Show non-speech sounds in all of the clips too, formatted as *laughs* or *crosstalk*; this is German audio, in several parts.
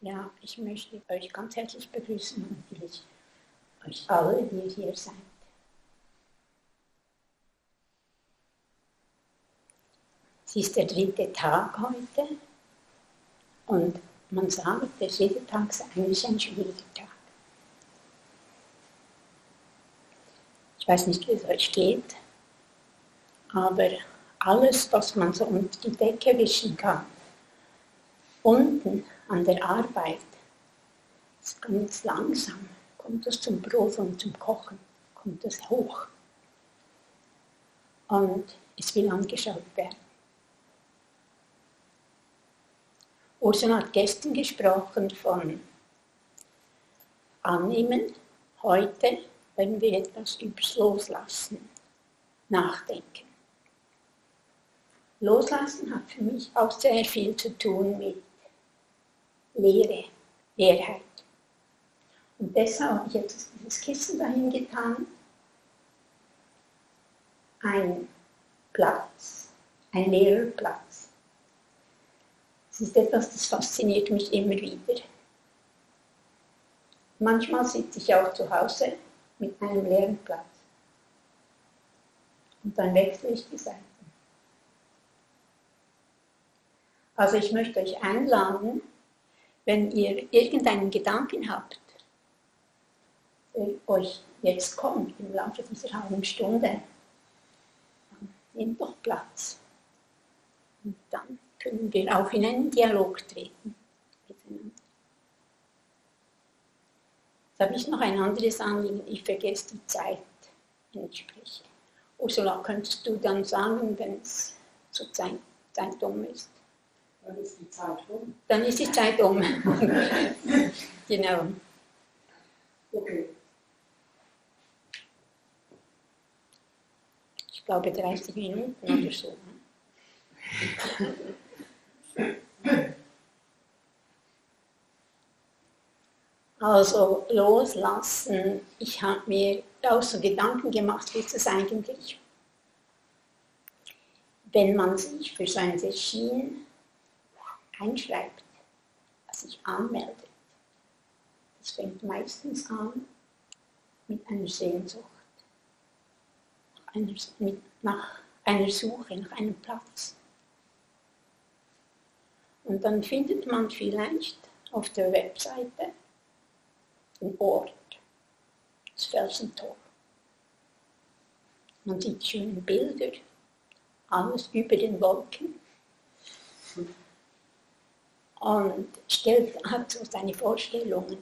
Ja, ich möchte euch ganz herzlich begrüßen und natürlich euch alle, die hier seid. Es ist der dritte Tag heute und man sagt, der dritte Tag ist eigentlich ein schwieriger Tag. Ich weiß nicht, wie es euch geht, aber alles, was man so unter die Decke wischen kann, unten an der Arbeit, ganz langsam, kommt es zum Brot und zum Kochen, kommt es hoch. Und es will angeschaut werden. Ursula hat gestern gesprochen von Annehmen. Heute wenn wir etwas übers Loslassen nachdenken. Loslassen hat für mich auch sehr viel zu tun mit Leere, Leerheit. Und deshalb habe ich jetzt dieses Kissen dahin getan. Ein Platz, ein leerer Platz. Es ist etwas, das fasziniert mich immer wieder. Manchmal sitze ich auch zu Hause mit einem leeren Platz. Und dann wechsle ich die Seiten. Also ich möchte euch einladen, wenn ihr irgendeinen Gedanken habt, der euch jetzt kommt im Laufe dieser halben Stunde, dann nehmt doch Platz. Und dann können wir auch in einen Dialog treten miteinander. Jetzt habe ich noch ein anderes Anliegen, ich vergesse die Zeit, wenn ich spreche. Ursula, könntest du dann sagen, wenn es zur Zeit, um ist? Dann ist die Zeit um. Dann ist die Zeit um. *laughs* genau. Okay. Ich glaube 30 Minuten oder so. Also loslassen. Ich habe mir auch so Gedanken gemacht, wie ist es eigentlich, wenn man sich für so ein Einschreibt, sich anmeldet. Das fängt meistens an mit einer Sehnsucht, nach einer, mit, nach einer Suche nach einem Platz. Und dann findet man vielleicht auf der Webseite den Ort, das Felsentor. Man sieht schöne Bilder, alles über den Wolken. Und stellt, hat so seine Vorstellungen,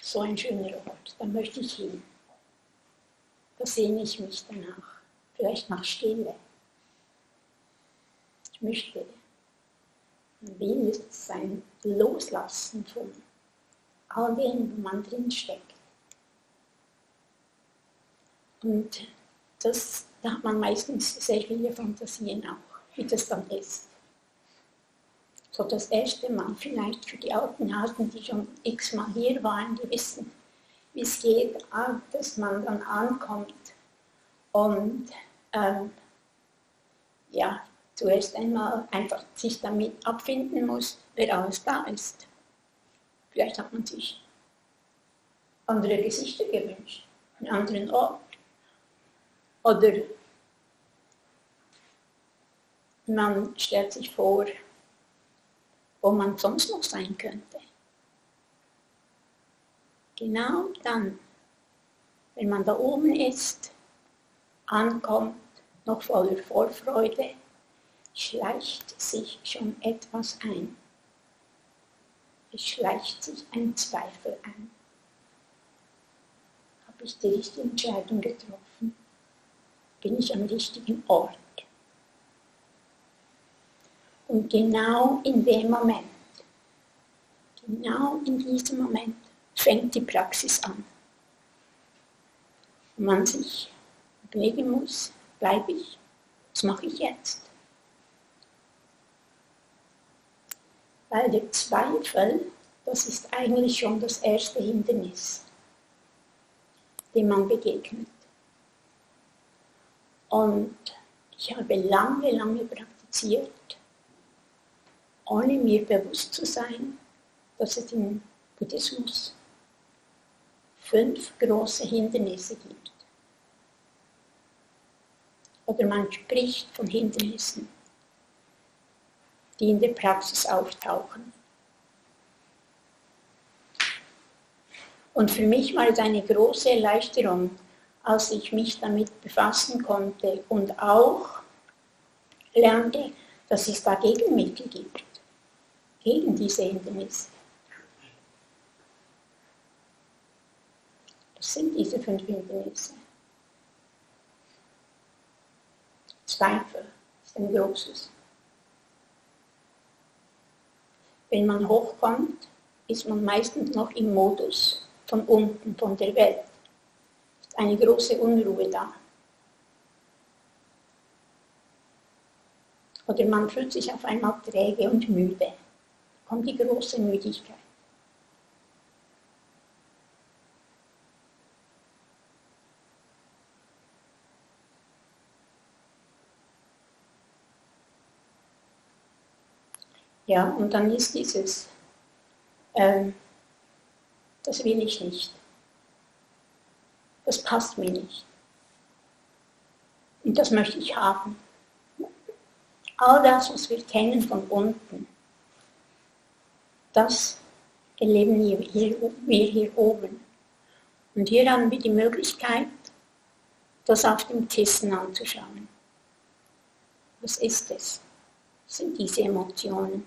so ein schöner Ort, da möchte ich hin. Da sehne ich mich danach, vielleicht nach Stille. Ich möchte Wien ist sein Loslassen von all dem, wo man drin steckt. Und das, da hat man meistens sehr viele Fantasien auch, wie das dann ist. So das erste Mal vielleicht für die alten Hasen, die schon x-mal hier waren, die wissen, wie es geht, dass man dann ankommt und ähm, ja, zuerst einmal einfach sich damit abfinden muss, wer alles da ist. Vielleicht hat man sich andere Gesichter gewünscht, einen anderen Ort. Oder man stellt sich vor, wo man sonst noch sein könnte. Genau dann, wenn man da oben ist, ankommt, noch voller Vorfreude, schleicht sich schon etwas ein es schleicht sich ein Zweifel ein. Habe ich die richtige Entscheidung getroffen? Bin ich am richtigen Ort? Und genau in dem Moment, genau in diesem Moment fängt die Praxis an. Und man sich überlegen muss, bleibe ich, was mache ich jetzt? Weil der Zweifel, das ist eigentlich schon das erste Hindernis, dem man begegnet. Und ich habe lange, lange praktiziert, ohne mir bewusst zu sein, dass es im Buddhismus fünf große Hindernisse gibt. Oder man spricht von Hindernissen, die in der Praxis auftauchen. Und für mich war es eine große Erleichterung, als ich mich damit befassen konnte und auch lernte, dass es da Gegenmittel gibt, gegen diese Hindernisse. Das sind diese fünf Hindernisse. Zweifel ist ein großes. Wenn man hochkommt, ist man meistens noch im Modus von unten, von der Welt. Ist eine große Unruhe da. Oder man fühlt sich auf einmal träge und müde. Kommt die große Müdigkeit. Ja, und dann ist dieses, äh, das will ich nicht. Das passt mir nicht. Und das möchte ich haben. All das, was wir kennen von unten, das erleben wir hier, oben. Und hier haben wir die Möglichkeit, das auf dem Kissen anzuschauen. Was ist es? Was sind diese Emotionen,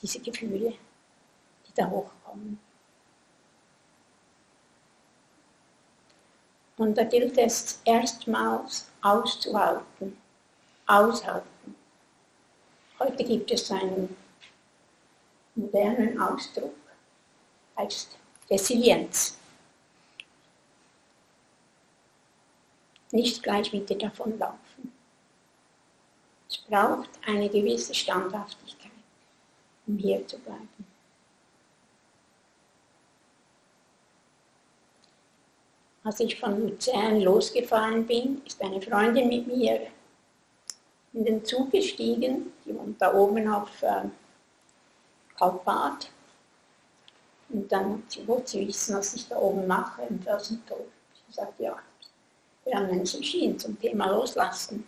diese Gefühle, die da hochkommen? Und da gilt es erstmals auszuhalten, aushalten. Heute gibt es einen modernen Ausdruck, heißt Resilienz. Nicht gleich wieder davonlaufen. Es braucht eine gewisse Standhaftigkeit, um hier zu bleiben. Als ich von Luzern losgefahren bin, ist eine Freundin mit mir in den Zug gestiegen, die wohnt da oben auf äh, Kaltbad. Und dann wollte sie wissen, was ich da oben mache im Felsentor. Sie sagte, ja, wir haben einen Sushi zum Thema Loslassen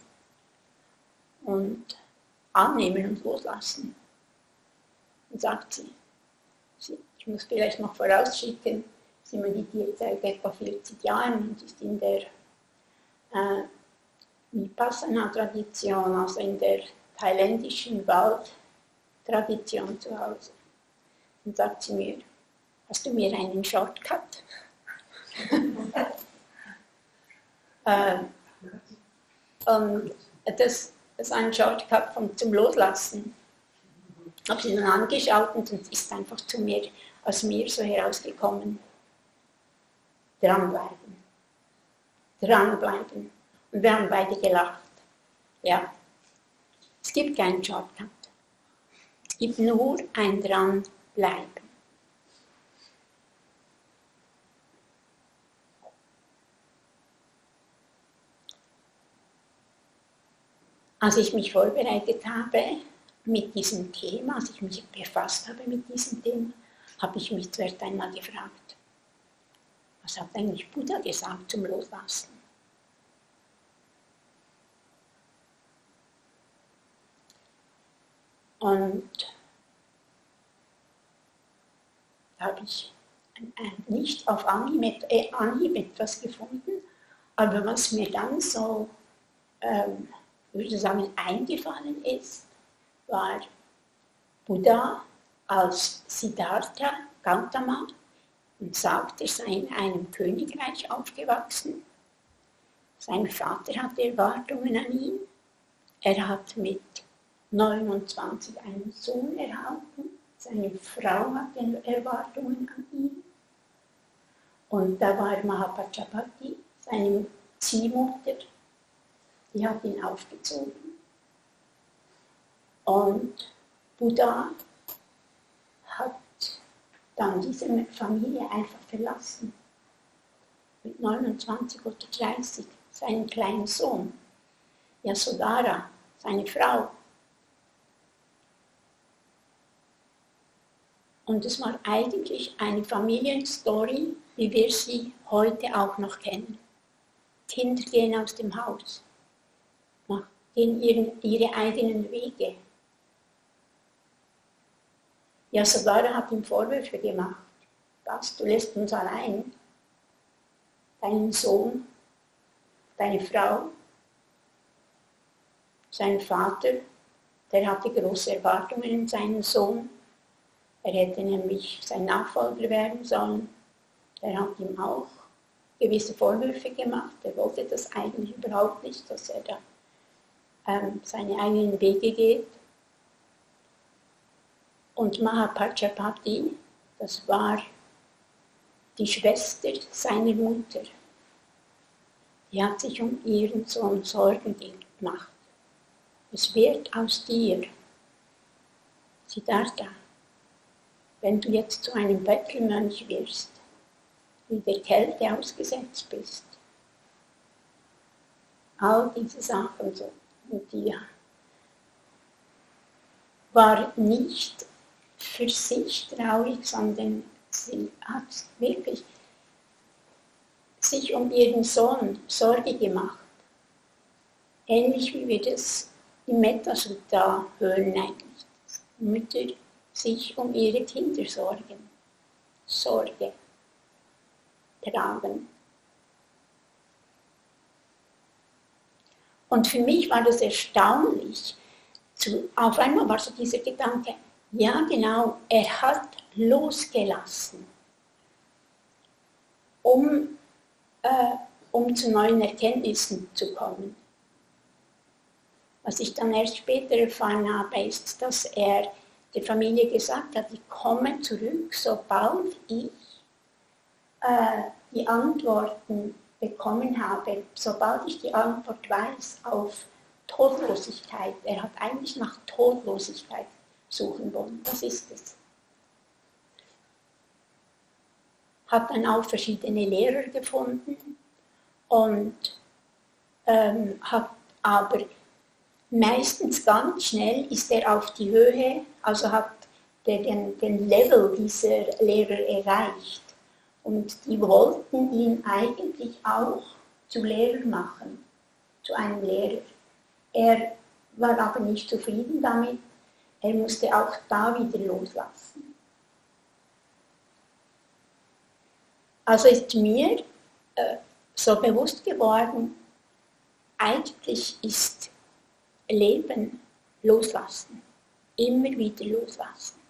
und annehmen und loslassen. Und sagt sie, ich muss vielleicht noch vorausschicken, sie meditiert seit etwa 40 Jahren und ist in der äh, Vipassana-Tradition, also in der thailändischen Waldtradition zu Hause. Und sagt sie mir, hast du mir einen Shortcut? äh, und das, das ist ein Shortcut vom, zum Loslassen. Ich habe sie dann angeschaut und ist einfach zu mir, aus mir so herausgekommen. Dranbleiben. Dranbleiben. Und wir haben beide gelacht. Ja. Es gibt keinen Shortcut. Gibt nur ein Dranbleiben. Als ich mich vorbereitet habe mit diesem Thema, als ich mich befasst habe mit diesem Thema, habe ich mich zuerst einmal gefragt, was hat eigentlich Buddha gesagt zum Loslassen? Und da habe ich nicht auf Anhieb, äh, Anhieb etwas gefunden, aber was mir dann so, ähm, würde sagen, eingefallen ist, war Buddha als Siddhartha Gautama und sagt, er sei in einem Königreich aufgewachsen. Sein Vater hatte Erwartungen an ihn. Er hat mit 29 einen Sohn erhalten. Seine Frau hatte Erwartungen an ihn. Und da war Mahapajapati, seine Ziehmutter, die hat ihn aufgezogen. Und Buddha hat dann diese Familie einfach verlassen. Mit 29 oder 30 seinen kleinen Sohn, Yasodhara, seine Frau, Und es war eigentlich eine Familienstory, wie wir sie heute auch noch kennen. Kinder gehen aus dem Haus, gehen ihren, ihre eigenen Wege. Ja, Sadara hat ihm Vorwürfe gemacht. Was, du lässt uns allein, deinen Sohn, deine Frau, sein Vater, der hatte große Erwartungen in seinen Sohn. Er hätte nämlich sein Nachfolger werden sollen. Er hat ihm auch gewisse Vorwürfe gemacht. Er wollte das eigentlich überhaupt nicht, dass er da ähm, seine eigenen Wege geht. Und Mahapajapati, das war die Schwester seiner Mutter. Die hat sich um ihren Sohn Sorgen gemacht. Es wird aus dir, Siddhartha, wenn du jetzt zu einem Bettelmönch wirst, in der Kälte ausgesetzt bist. All diese Sachen so. Und die war nicht für sich traurig, sondern sie hat wirklich sich um ihren Sohn Sorge gemacht. Ähnlich wie wir das im Metasutta hören eigentlich. Mütter sich um ihre Kinder sorgen. Sorge tragen. Und für mich war das erstaunlich. Zu, auf einmal war so dieser Gedanke, ja genau, er hat losgelassen, um, äh, um zu neuen Erkenntnissen zu kommen. Was ich dann erst später erfahren habe, ist, dass er der Familie gesagt hat, ich komme zurück, sobald ich äh, die Antworten bekommen habe, sobald ich die Antwort weiß auf Todlosigkeit, er hat eigentlich nach Todlosigkeit suchen wollen. Was ist es? Hat dann auch verschiedene Lehrer gefunden und ähm, hat aber meistens ganz schnell ist er auf die Höhe, also hat der den, den Level dieser Lehrer erreicht. Und die wollten ihn eigentlich auch zu Lehrer machen, zu einem Lehrer. Er war aber nicht zufrieden damit. Er musste auch da wieder loslassen. Also ist mir äh, so bewusst geworden, eigentlich ist Leben loslassen, immer wieder loslassen.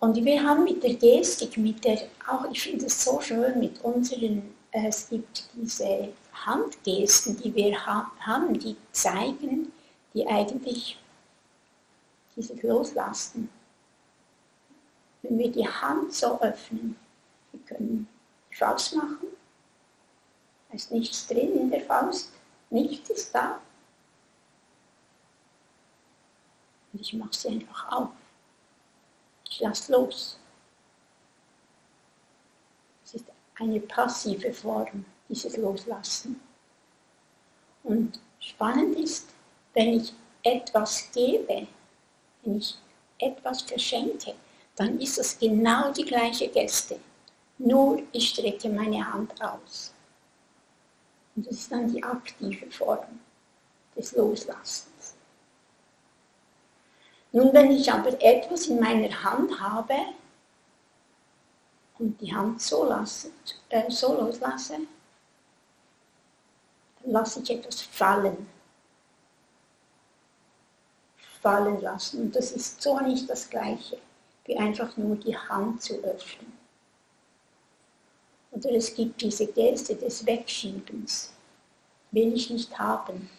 Und wir haben mit der Gestik, mit der, auch ich finde es so schön mit unseren, äh, es gibt diese Handgesten, die wir ha haben, die zeigen, die eigentlich die sich loslassen. Wenn wir die Hand so öffnen, wir können die Faust machen, da ist nichts drin in der Faust, nichts ist da. Und ich mache sie einfach auf. Ich lasse los. Es ist eine passive Form, dieses Loslassen. Und spannend ist, wenn ich etwas gebe, wenn ich etwas verschenke, dann ist es genau die gleiche Geste. Nur ich strecke meine Hand aus. Und das ist dann die aktive Form des Loslassens. Nun, wenn ich aber etwas in meiner Hand habe und die Hand so, lasse, äh, so loslasse, dann lasse ich etwas fallen. Fallen lassen. Und das ist so nicht das Gleiche, wie einfach nur die Hand zu öffnen. Oder es gibt diese Geste des Wegschiebens. Will ich nicht haben,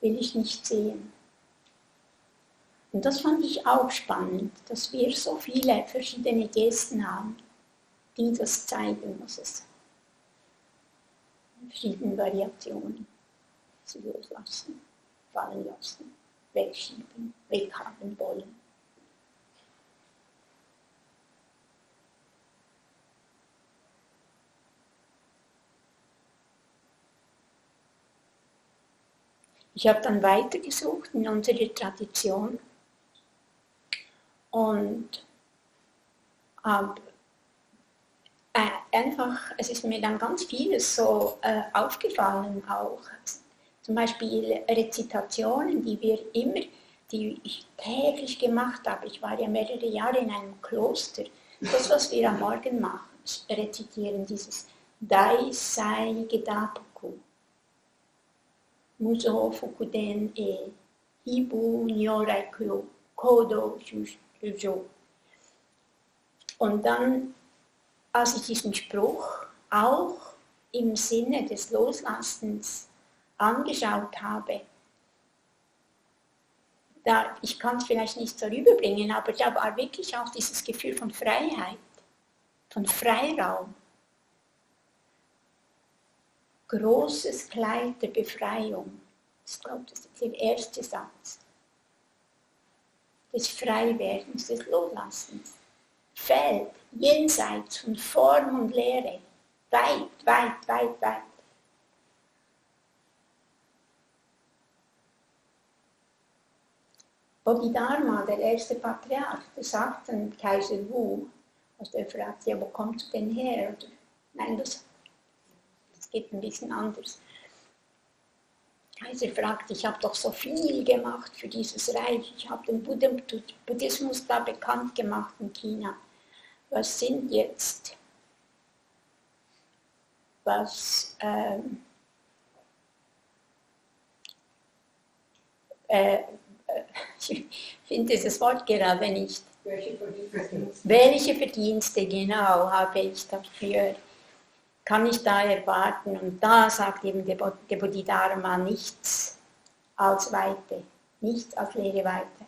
will ich nicht sehen. Und das fand ich auch spannend, dass wir so viele verschiedene Gesten haben, die das zeigen, was es verschiedene Variationen sie loslassen, fallen lassen, wegschieben, weghaben wollen. Ich habe dann weitergesucht in unserer Tradition und habe äh, einfach, es ist mir dann ganz vieles so äh, aufgefallen auch. Zum Beispiel Rezitationen, die wir immer, die ich täglich gemacht habe. Ich war ja mehrere Jahre in einem Kloster. Das, was wir am Morgen machen, rezitieren dieses Dai Sai Gedapuku. Muso Fukuden e Hibu Nyorai Kodo Shujo. Und dann als ich diesen Spruch auch im Sinne des Loslassens angeschaut habe, da, ich kann es vielleicht nicht so rüberbringen, aber da war wirklich auch dieses Gefühl von Freiheit, von Freiraum. Großes Kleid der Befreiung. Ich glaube, das ist der erste Satz. Des Freiwerdens, des Loslassens. Feld jenseits von Form und Lehre, weit, weit, weit, weit. Bodhidharma, der erste Patriarch, der sagt dann Kaiser Wu, also der fragt, ja, wo kommst du denn her? Oder, nein, das, geht ein bisschen anders. Kaiser fragt, ich habe doch so viel gemacht für dieses Reich, ich habe den Buddhismus da bekannt gemacht in China was sind jetzt, was ähm, äh, äh *laughs* ich finde dieses Wort gerade nicht. Welche Verdienste? Welche Verdienste genau habe ich dafür? Kann ich da erwarten? Und da sagt eben der Bodhidharma nichts als Weite, nichts als leere Weite.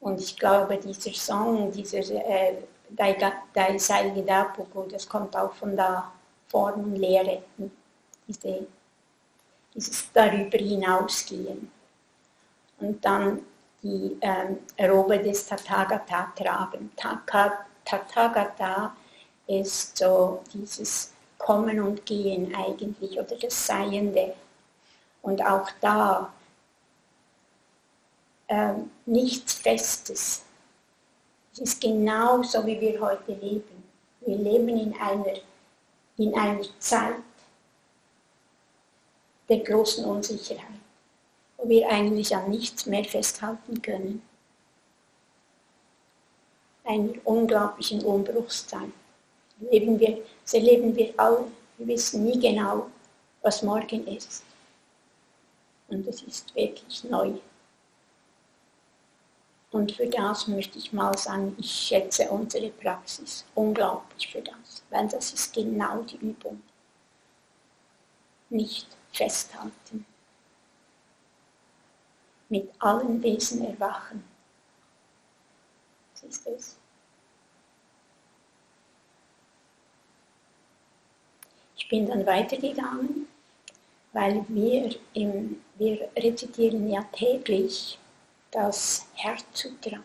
Und ich glaube, dieser Song, dieser äh, Gidapuku, das kommt auch von der Formenlehre, diese, dieses darüber hinausgehen. Und dann die ähm, Robe des Tathagata tragen. Tathagata ist so dieses Kommen und Gehen eigentlich oder das Seiende. Und auch da äh, nichts Festes. Es ist genau so, wie wir heute leben. Wir leben in einer, in einer Zeit der großen Unsicherheit, wo wir eigentlich an nichts mehr festhalten können. Einer unglaublichen Umbruchszeit. Leben wir, so leben wir alle. Wir wissen nie genau, was morgen ist. Und es ist wirklich neu. Und für das möchte ich mal sagen, ich schätze unsere Praxis unglaublich für das, weil das ist genau die Übung. Nicht festhalten. Mit allen Wesen erwachen. Was ist es? Ich bin dann weitergegangen, weil wir, im, wir rezitieren ja täglich das Herzsutra.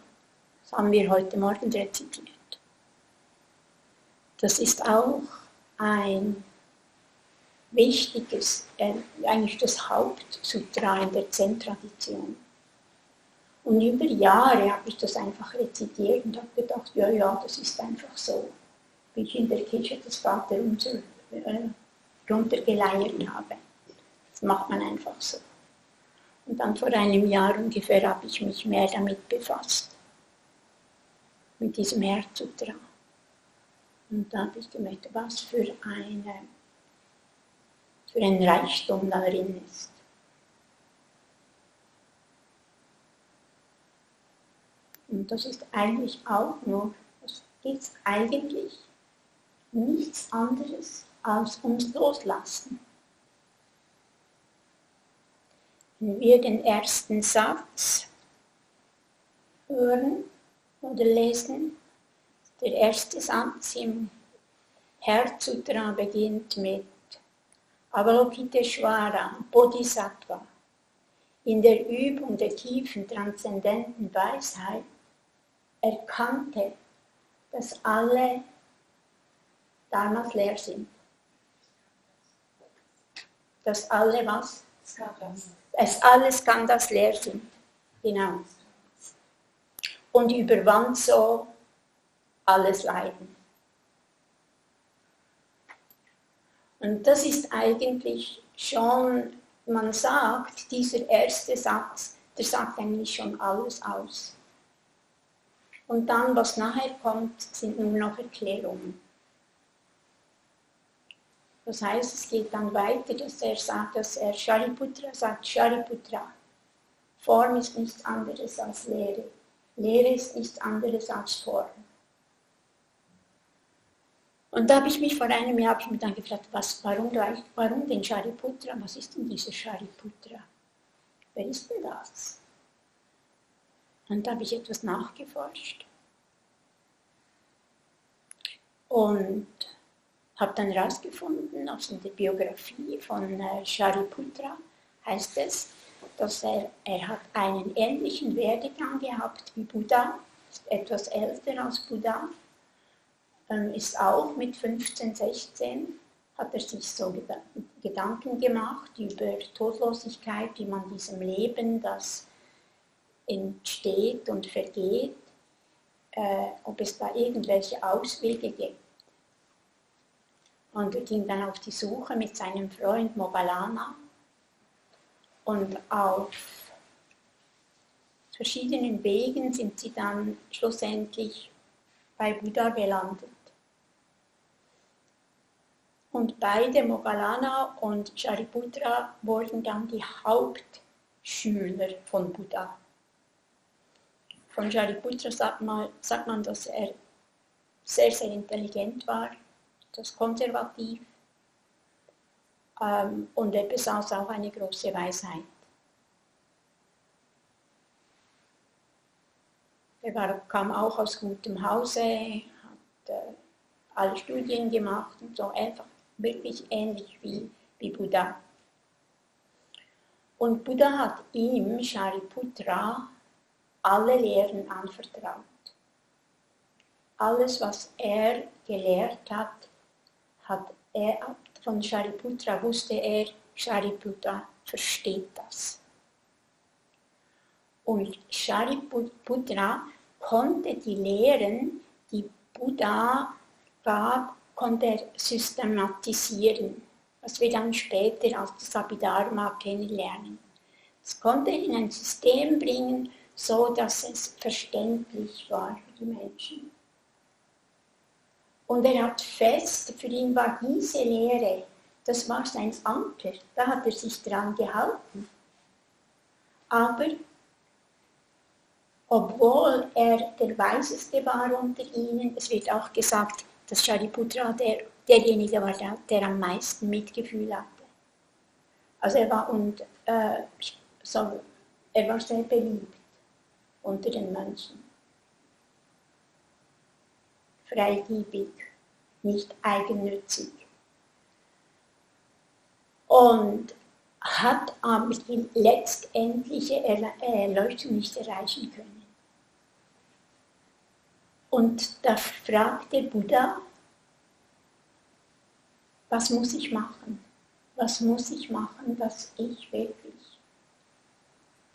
Das haben wir heute Morgen rezitiert. Das ist auch ein wichtiges, äh, eigentlich das Hauptsutra in der Zen-Tradition. Und über Jahre habe ich das einfach rezitiert und habe gedacht, ja, ja, das ist einfach so, wie ich in der Kirche das Vater unser äh, runtergeleiert habe. Das macht man einfach so. Und dann vor einem Jahr ungefähr habe ich mich mehr damit befasst, mit diesem Herzsutra. Und da habe ich gemerkt, was für, eine, für ein Reichtum darin ist. Und das ist eigentlich auch nur, das ist eigentlich nichts anderes als uns loslassen. Wenn wir den ersten Satz hören oder lesen, der erste Satz im Herzsutra beginnt mit Avalokiteshvara, Bodhisattva. In der Übung der tiefen transzendenten Weisheit erkannte, dass alle Dharmas leer sind. dass alle was? Es alle Skandals leer sind. Genau. Und überwand so alles Leiden. Und das ist eigentlich schon, man sagt, dieser erste Satz, der sagt eigentlich schon alles aus. Und dann, was nachher kommt, sind nur noch Erklärungen. Das heißt, es geht dann weiter, dass er sagt, dass er Shariputra sagt, Shariputra, Form ist nichts anderes als Lehre. Lehre ist nichts anderes als Form. Und da habe ich mich vor einem Jahr ich mich dann gefragt, was, warum, warum denn Shariputra? Was ist denn dieser Shariputra? Wer ist denn das? Und da habe ich etwas nachgeforscht. Und habe dann herausgefunden, aus der Biografie von äh, Shariputra heißt es, dass er, er hat einen ähnlichen Werdegang gehabt wie Buddha, etwas älter als Buddha, ist auch mit 15, 16, hat er sich so Gedanken gemacht über Todlosigkeit, wie man diesem Leben, das entsteht und vergeht, äh, ob es da irgendwelche Auswege gibt. Und er ging dann auf die Suche mit seinem Freund Mogalana und auf verschiedenen Wegen sind sie dann schlussendlich bei Buddha gelandet. Und beide, Mogalana und Shariputra, wurden dann die Hauptschüler von Buddha. Von Shariputra sagt man, sagt man, dass er sehr, sehr intelligent war, das konservativ ähm, und er besaß auch eine große Weisheit. Er war, kam auch aus gutem Hause, hat äh, alle Studien gemacht und so einfach wirklich ähnlich wie, wie Buddha. Und Buddha hat ihm, Shariputra, alle Lehren anvertraut. Alles, was er gelehrt hat, hat er von Shariputra wusste er, Shariputra versteht das. Und Shariputra konnte die Lehren, die Buddha gab, konnte er systematisieren, was wir dann später als das Abhidharma kennenlernen. Es konnte er in ein System bringen, so dass es verständlich war für die Menschen. Und er hat fest, für ihn war diese Lehre, das war sein Anker, da hat er sich dran gehalten. Aber obwohl er der Weiseste war unter ihnen, es wird auch gesagt, dass Shariputra der, derjenige war, der, der am meisten Mitgefühl hatte. Also er war, und, äh, so, er war sehr beliebt unter den Mönchen. Freigebig, nicht eigennützig. Und hat aber die letztendliche Erleuchtung nicht erreichen können. Und da fragte Buddha, was muss ich machen? Was muss ich machen, dass ich wirklich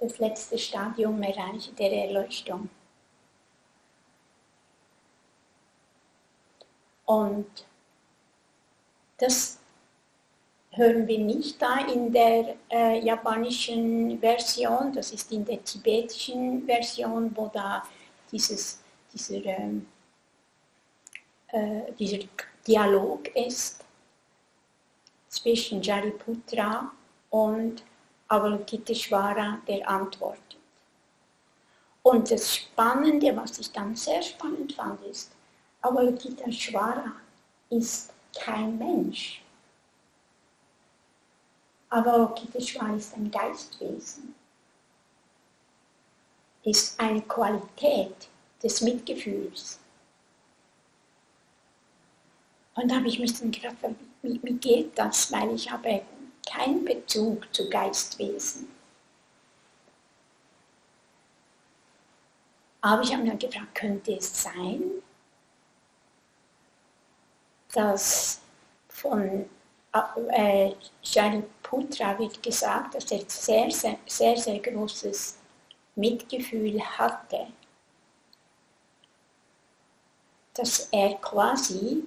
das letzte Stadium erreiche der Erleuchtung? Und das hören wir nicht da in der äh, japanischen Version, das ist in der tibetischen Version, wo da dieses dieser, ähm, äh, dieser Dialog ist zwischen Jariputra und Avalokiteshvara, der antwortet. Und das Spannende, was ich dann sehr spannend fand, ist, Avalokiteshvara ist kein Mensch. Avalokiteshvara ist ein Geistwesen, ist eine Qualität, des Mitgefühls. Und da habe ich mich dann gedacht, wie, wie geht das? Weil ich habe keinen Bezug zu Geistwesen. Aber ich habe mir gefragt, könnte es sein, dass von äh, Shariputra wird gesagt, dass er sehr, sehr, sehr, sehr großes Mitgefühl hatte, dass er quasi,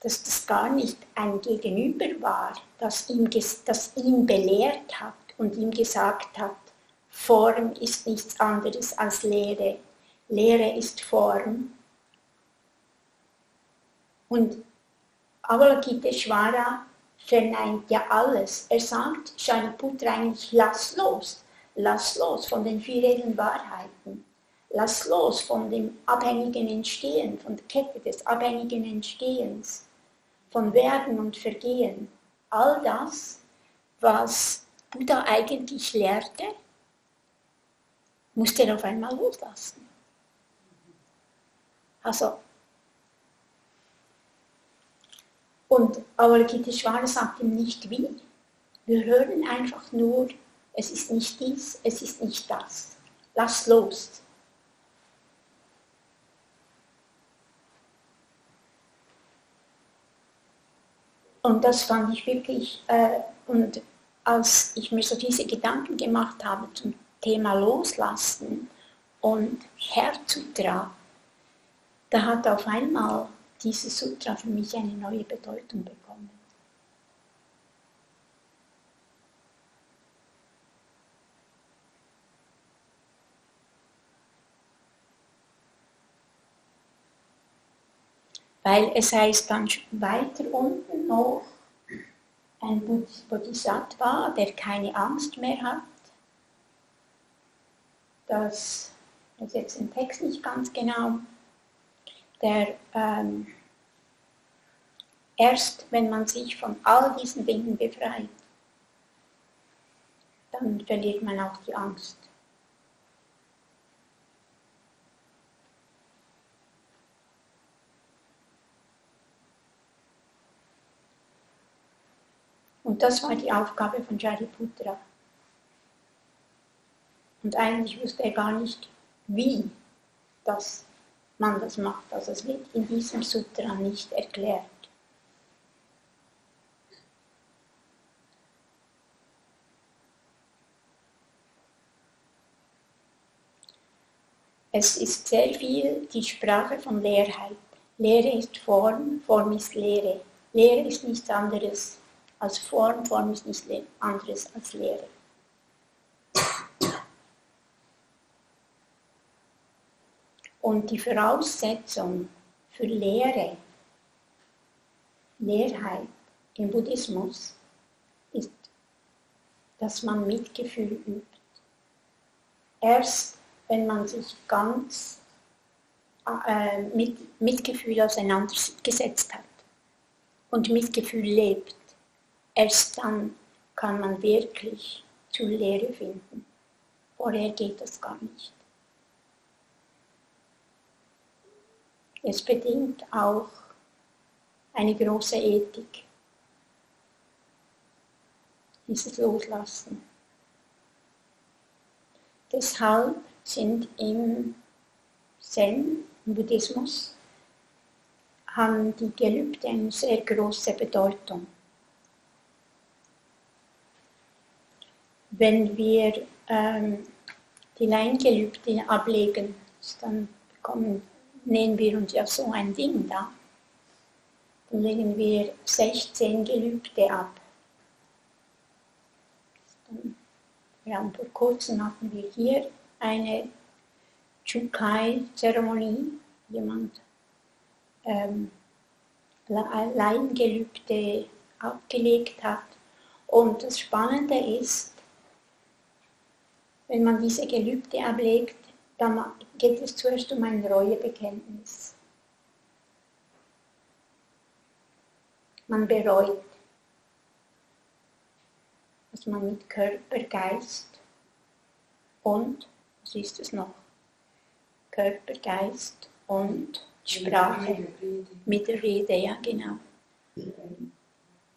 dass das gar nicht ein Gegenüber war, das ihm, das ihn belehrt hat und ihm gesagt hat, Form ist nichts anderes als Lehre, Lehre ist Form. Und Avalokiteshvara verneint ja alles. Er sagt Shariputra eigentlich, lass los, lass los von den vier Regeln Wahrheiten. Lass los von dem abhängigen Entstehen, von der Kette des abhängigen Entstehens, von Werden und Vergehen. All das, was Buddha eigentlich lehrte, musste er auf einmal loslassen. Also Und Avalokiteshvara sagt ihm nicht wie. Wir hören einfach nur, es ist nicht dies, es ist nicht das. Lass los. Und das fand ich wirklich, äh, und als ich mir so diese Gedanken gemacht habe zum Thema Loslassen und Herzutra, da hat auf einmal dieses Sutra für mich eine neue Bedeutung bekommen. Weil es heißt dann weiter unten noch, ein Bodhisattva, der keine Angst mehr hat. Das ist jetzt im Text nicht ganz genau der ähm, erst wenn man sich von all diesen Dingen befreit, dann verliert man auch die Angst. Und das war die Aufgabe von Shariputra. Und eigentlich wusste er gar nicht, wie das man das macht. Also es wird in diesem Sutra nicht erklärt. Es ist sehr viel die Sprache von Leerheit. Lehre ist Form, Form ist Lehre. Lehre ist nichts anderes als Form, Form ist nichts anderes als Lehre. Und die Voraussetzung für Lehre, Lehrheit im Buddhismus ist, dass man Mitgefühl übt. Erst wenn man sich ganz äh, mit Mitgefühl auseinandergesetzt hat und Mitgefühl lebt, erst dann kann man wirklich zur Lehre finden. Vorher geht das gar nicht. Es bedingt auch eine große Ethik, dieses Loslassen. Deshalb sind im Zen, im Buddhismus, haben die Gelübde eine sehr große Bedeutung. Wenn wir ähm, die Leingelübde ablegen, dann bekommen nehmen wir uns ja so ein Ding da. Dann legen wir 16 Gelübde ab. Wir haben vor kurzem hatten wir hier eine Chukai-Zeremonie. Jemand ähm, Laiengelübde abgelegt hat. Und das Spannende ist, wenn man diese Gelübde ablegt, dann geht es zuerst um ein Reuebekenntnis. Man bereut, was man mit Körper, Geist und, was ist es noch? Körper, Geist und Sprache. Mit der Rede, ja, genau.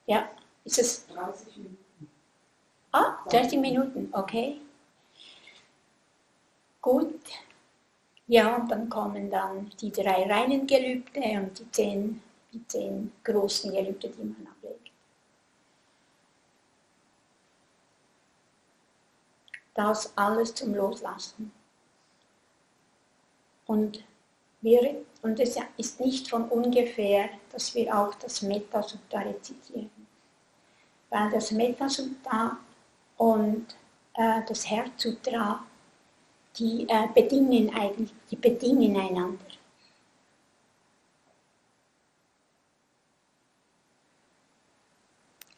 Ja, ist es? 30 Minuten. Ah, 30 Minuten, okay. Gut. Ja, und dann kommen dann die drei reinen Gelübde und die zehn, die zehn großen Gelübde, die man ablegt. Das alles zum Loslassen. Und, wir, und es ist nicht von ungefähr, dass wir auch das Metasutta rezitieren. Weil das Metasutta und äh, das Herzsutra die äh, bedingen eigentlich, die bedingen einander.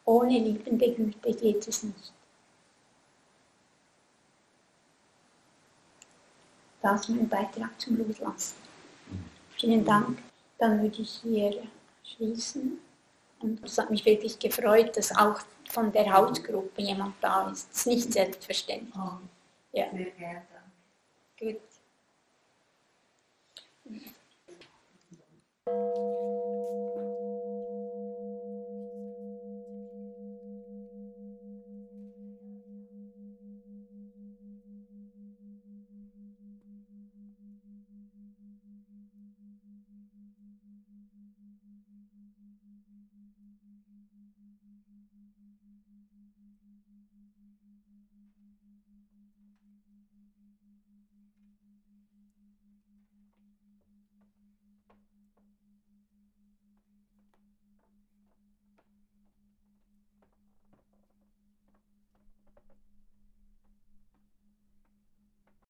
Ohne liebende Güte geht es nicht. Das ist mein Beitrag zum Loslassen. Vielen Dank. Dann würde ich hier schließen. Und es hat mich wirklich gefreut, dass auch von der Hausgruppe jemand da ist. Das ist nicht selbstverständlich. Oh, Ja, sehr gerne. Gut.